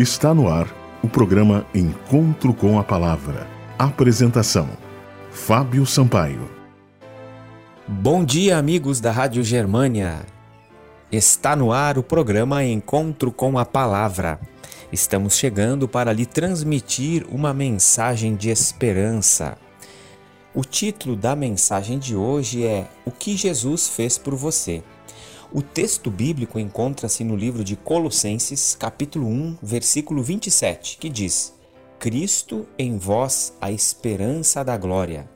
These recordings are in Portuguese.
Está no ar o programa Encontro com a Palavra. Apresentação: Fábio Sampaio. Bom dia, amigos da Rádio Germânia. Está no ar o programa Encontro com a Palavra. Estamos chegando para lhe transmitir uma mensagem de esperança. O título da mensagem de hoje é O que Jesus fez por você. O texto bíblico encontra-se no livro de Colossenses, capítulo 1, versículo 27, que diz: Cristo em vós a esperança da glória.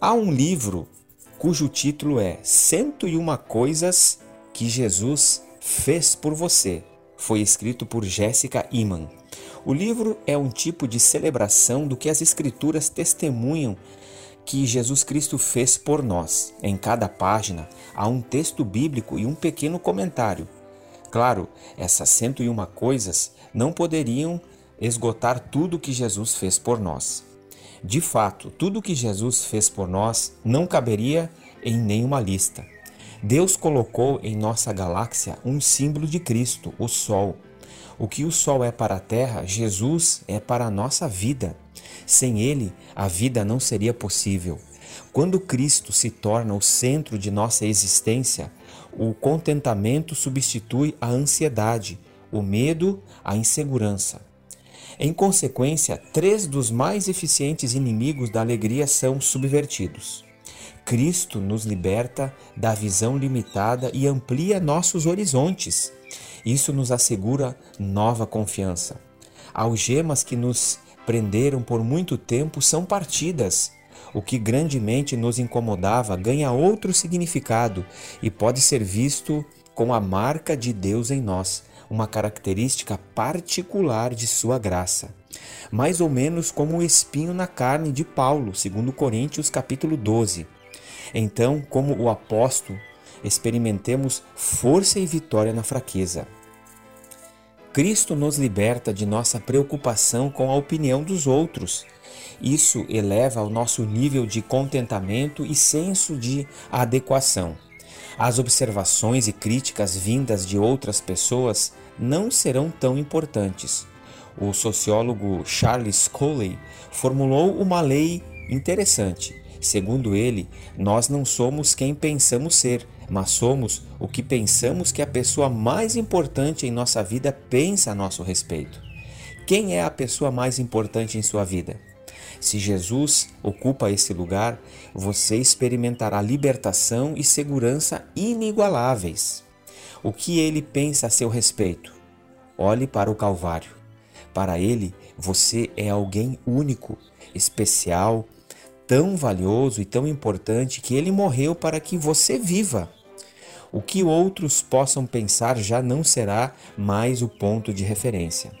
Há um livro cujo título é 101 coisas que Jesus fez por você. Foi escrito por Jéssica Iman. O livro é um tipo de celebração do que as escrituras testemunham que Jesus Cristo fez por nós. Em cada página há um texto bíblico e um pequeno comentário. Claro, essas 101 coisas não poderiam esgotar tudo que Jesus fez por nós. De fato, tudo que Jesus fez por nós não caberia em nenhuma lista. Deus colocou em nossa galáxia um símbolo de Cristo, o Sol. O que o Sol é para a Terra, Jesus é para a nossa vida. Sem ele, a vida não seria possível. Quando Cristo se torna o centro de nossa existência, o contentamento substitui a ansiedade, o medo, a insegurança. Em consequência, três dos mais eficientes inimigos da alegria são subvertidos. Cristo nos liberta da visão limitada e amplia nossos horizontes. Isso nos assegura nova confiança. Algemas que nos prenderam por muito tempo são partidas. O que grandemente nos incomodava ganha outro significado e pode ser visto com a marca de Deus em nós, uma característica particular de sua graça. Mais ou menos como o espinho na carne de Paulo, segundo Coríntios capítulo 12. Então, como o apóstolo, experimentemos força e vitória na fraqueza. Cristo nos liberta de nossa preocupação com a opinião dos outros. Isso eleva o nosso nível de contentamento e senso de adequação. As observações e críticas vindas de outras pessoas não serão tão importantes. O sociólogo Charles Coley formulou uma lei interessante. Segundo ele, nós não somos quem pensamos ser, mas somos o que pensamos que a pessoa mais importante em nossa vida pensa a nosso respeito. Quem é a pessoa mais importante em sua vida? Se Jesus ocupa esse lugar, você experimentará libertação e segurança inigualáveis. O que ele pensa a seu respeito? Olhe para o Calvário. Para ele, você é alguém único, especial, tão valioso e tão importante que ele morreu para que você viva. O que outros possam pensar já não será mais o ponto de referência.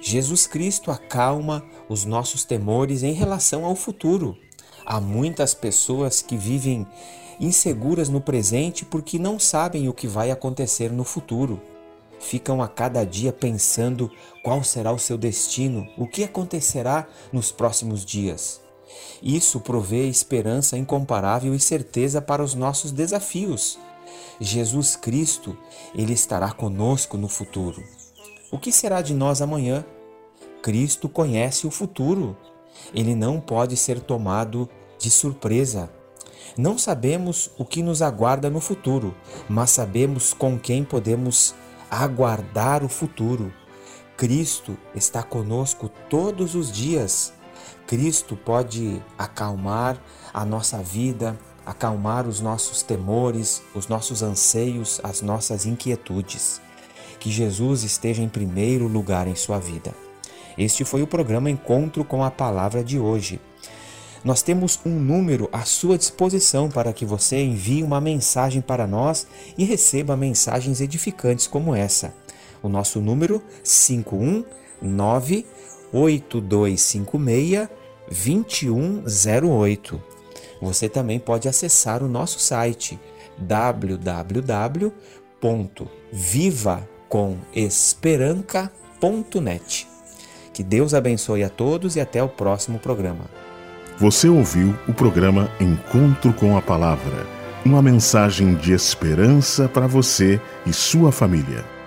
Jesus Cristo acalma os nossos temores em relação ao futuro. Há muitas pessoas que vivem inseguras no presente porque não sabem o que vai acontecer no futuro. Ficam a cada dia pensando qual será o seu destino, o que acontecerá nos próximos dias. Isso provê esperança incomparável e certeza para os nossos desafios. Jesus Cristo, ele estará conosco no futuro. O que será de nós amanhã? Cristo conhece o futuro. Ele não pode ser tomado de surpresa. Não sabemos o que nos aguarda no futuro, mas sabemos com quem podemos aguardar o futuro. Cristo está conosco todos os dias. Cristo pode acalmar a nossa vida, acalmar os nossos temores, os nossos anseios, as nossas inquietudes. Que Jesus esteja em primeiro lugar em sua vida. Este foi o programa Encontro com a Palavra de hoje. Nós temos um número à sua disposição para que você envie uma mensagem para nós e receba mensagens edificantes como essa. O nosso número 519 8256 2108. Você também pode acessar o nosso site www.vivacomesperanca.net. Que Deus abençoe a todos e até o próximo programa. Você ouviu o programa Encontro com a Palavra, uma mensagem de esperança para você e sua família.